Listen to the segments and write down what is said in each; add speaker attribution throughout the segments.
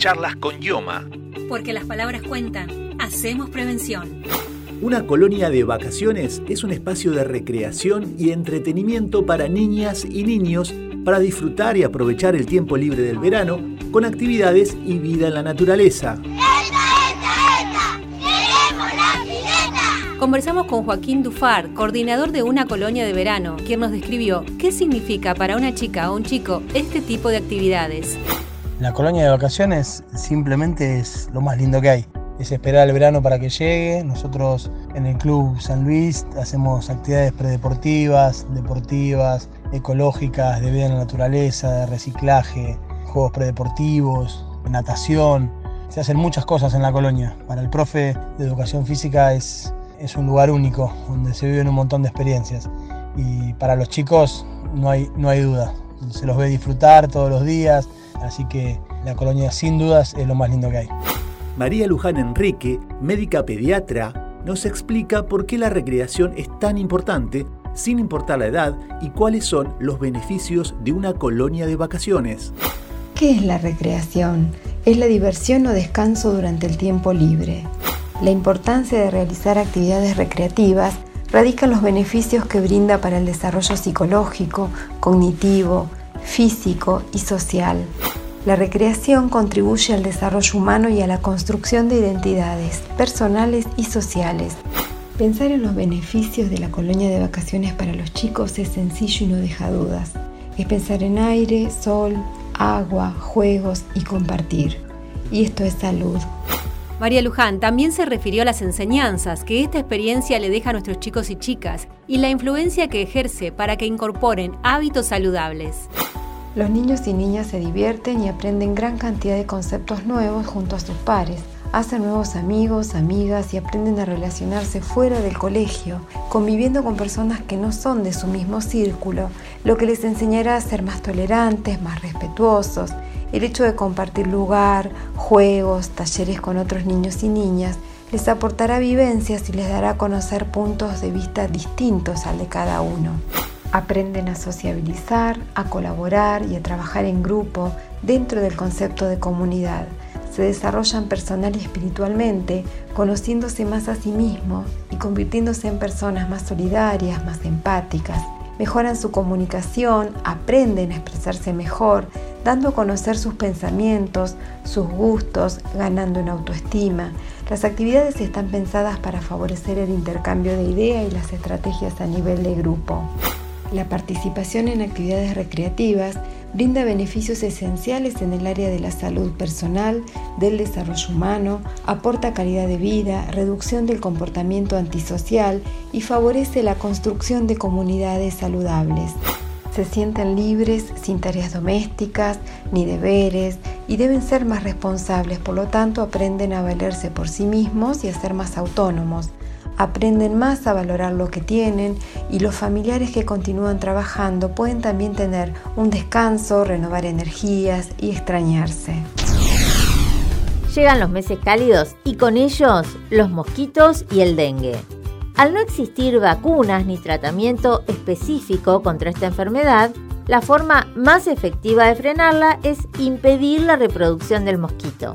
Speaker 1: Charlas con Yoma.
Speaker 2: Porque las palabras cuentan. Hacemos prevención.
Speaker 3: Una colonia de vacaciones es un espacio de recreación y entretenimiento para niñas y niños para disfrutar y aprovechar el tiempo libre del verano con actividades y vida en la naturaleza.
Speaker 2: Conversamos con Joaquín Dufar, coordinador de una colonia de verano, quien nos describió qué significa para una chica o un chico este tipo de actividades.
Speaker 4: La colonia de vacaciones simplemente es lo más lindo que hay. Es esperar el verano para que llegue. Nosotros en el Club San Luis hacemos actividades predeportivas, deportivas, ecológicas, de vida en la naturaleza, de reciclaje, juegos predeportivos, natación. Se hacen muchas cosas en la colonia. Para el profe de educación física es es un lugar único donde se viven un montón de experiencias. Y para los chicos no hay, no hay duda, se los ve disfrutar todos los días, así que la colonia sin dudas es lo más lindo que hay.
Speaker 3: María Luján Enrique, médica pediatra, nos explica por qué la recreación es tan importante sin importar la edad y cuáles son los beneficios de una colonia de vacaciones.
Speaker 5: ¿Qué es la recreación? Es la diversión o descanso durante el tiempo libre. La importancia de realizar actividades recreativas radica en los beneficios que brinda para el desarrollo psicológico, cognitivo, físico y social. La recreación contribuye al desarrollo humano y a la construcción de identidades personales y sociales. Pensar en los beneficios de la colonia de vacaciones para los chicos es sencillo y no deja dudas. Es pensar en aire, sol, agua, juegos y compartir. Y esto es salud.
Speaker 2: María Luján también se refirió a las enseñanzas que esta experiencia le deja a nuestros chicos y chicas y la influencia que ejerce para que incorporen hábitos saludables.
Speaker 5: Los niños y niñas se divierten y aprenden gran cantidad de conceptos nuevos junto a sus pares. Hacen nuevos amigos, amigas y aprenden a relacionarse fuera del colegio, conviviendo con personas que no son de su mismo círculo, lo que les enseñará a ser más tolerantes, más respetuosos el hecho de compartir lugar, juegos, talleres con otros niños y niñas les aportará vivencias y les dará a conocer puntos de vista distintos al de cada uno. Aprenden a sociabilizar, a colaborar y a trabajar en grupo dentro del concepto de comunidad. Se desarrollan personal y espiritualmente, conociéndose más a sí mismos y convirtiéndose en personas más solidarias, más empáticas. Mejoran su comunicación, aprenden a expresarse mejor, dando a conocer sus pensamientos, sus gustos, ganando en autoestima. Las actividades están pensadas para favorecer el intercambio de ideas y las estrategias a nivel de grupo. La participación en actividades recreativas brinda beneficios esenciales en el área de la salud personal, del desarrollo humano, aporta calidad de vida, reducción del comportamiento antisocial y favorece la construcción de comunidades saludables se sienten libres, sin tareas domésticas ni deberes y deben ser más responsables, por lo tanto aprenden a valerse por sí mismos y a ser más autónomos. Aprenden más a valorar lo que tienen y los familiares que continúan trabajando pueden también tener un descanso, renovar energías y extrañarse.
Speaker 6: Llegan los meses cálidos y con ellos los mosquitos y el dengue. Al no existir vacunas ni tratamiento específico contra esta enfermedad, la forma más efectiva de frenarla es impedir la reproducción del mosquito.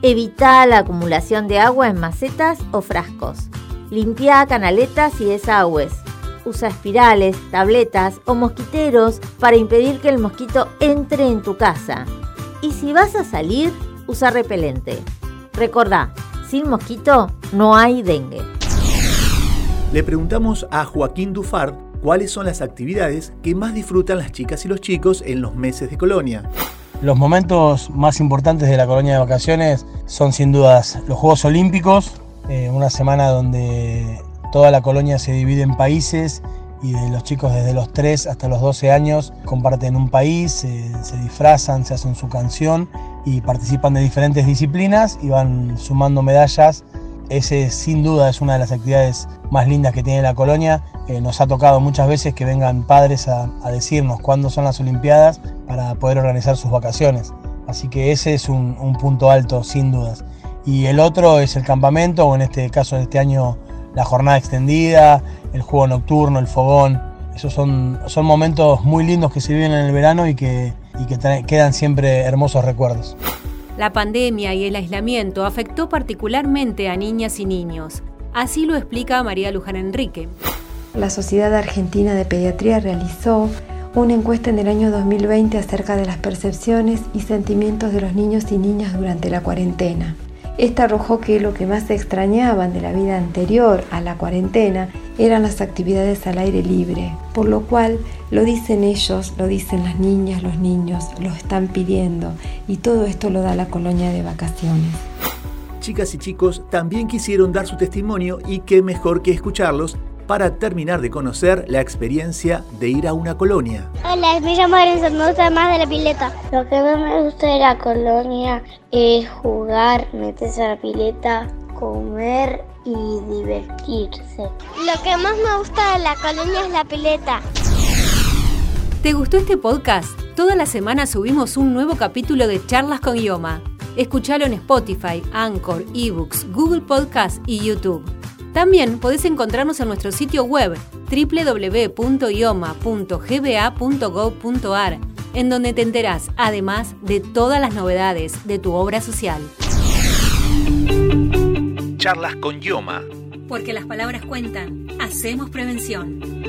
Speaker 6: Evita la acumulación de agua en macetas o frascos. Limpia canaletas y desagües. Usa espirales, tabletas o mosquiteros para impedir que el mosquito entre en tu casa. Y si vas a salir, usa repelente. Recordá, sin mosquito no hay dengue.
Speaker 3: Le preguntamos a Joaquín Dufard cuáles son las actividades que más disfrutan las chicas y los chicos en los meses de colonia.
Speaker 4: Los momentos más importantes de la colonia de vacaciones son sin dudas los Juegos Olímpicos, eh, una semana donde toda la colonia se divide en países y los chicos desde los 3 hasta los 12 años comparten un país, se disfrazan, se hacen su canción y participan de diferentes disciplinas y van sumando medallas ese sin duda es una de las actividades más lindas que tiene la colonia. Eh, nos ha tocado muchas veces que vengan padres a, decirnos cuándo son las Olimpiadas para poder organizar sus vacaciones. Así que ese es un, punto alto, sin dudas. Y el otro es el campamento, o en este caso de este año la jornada extendida, el juego nocturno, el fogón. Esos son, son momentos muy lindos que se viven en el verano y que, y que quedan siempre hermosos recuerdos.
Speaker 2: La pandemia y el aislamiento afectó particularmente a niñas y niños. Así lo explica María Luján Enrique.
Speaker 5: La Sociedad Argentina de Pediatría realizó una encuesta en el año 2020 acerca de las percepciones y sentimientos de los niños y niñas durante la cuarentena. Esta arrojó que lo que más extrañaban de la vida anterior a la cuarentena eran las actividades al aire libre, por lo cual lo dicen ellos, lo dicen las niñas, los niños, lo están pidiendo y todo esto lo da la colonia de vacaciones.
Speaker 3: Chicas y chicos también quisieron dar su testimonio y qué mejor que escucharlos para terminar de conocer la experiencia de ir a una colonia.
Speaker 1: Hola, me llamo Lorenzo, me gusta más de la pileta. Lo que más me gusta de la colonia es jugar, meterse a la pileta, comer y divertirse. Lo que más me gusta de la colonia es la pileta.
Speaker 2: ¿Te gustó este podcast? Toda la semana subimos un nuevo capítulo de Charlas con Ioma. Escuchalo en Spotify, Anchor, eBooks, Google Podcast y YouTube. También podés encontrarnos en nuestro sitio web www.ioma.gba.gov.ar, en donde te enterás además de todas las novedades de tu obra social.
Speaker 3: Charlas con Yoma.
Speaker 2: Porque las palabras cuentan, hacemos prevención.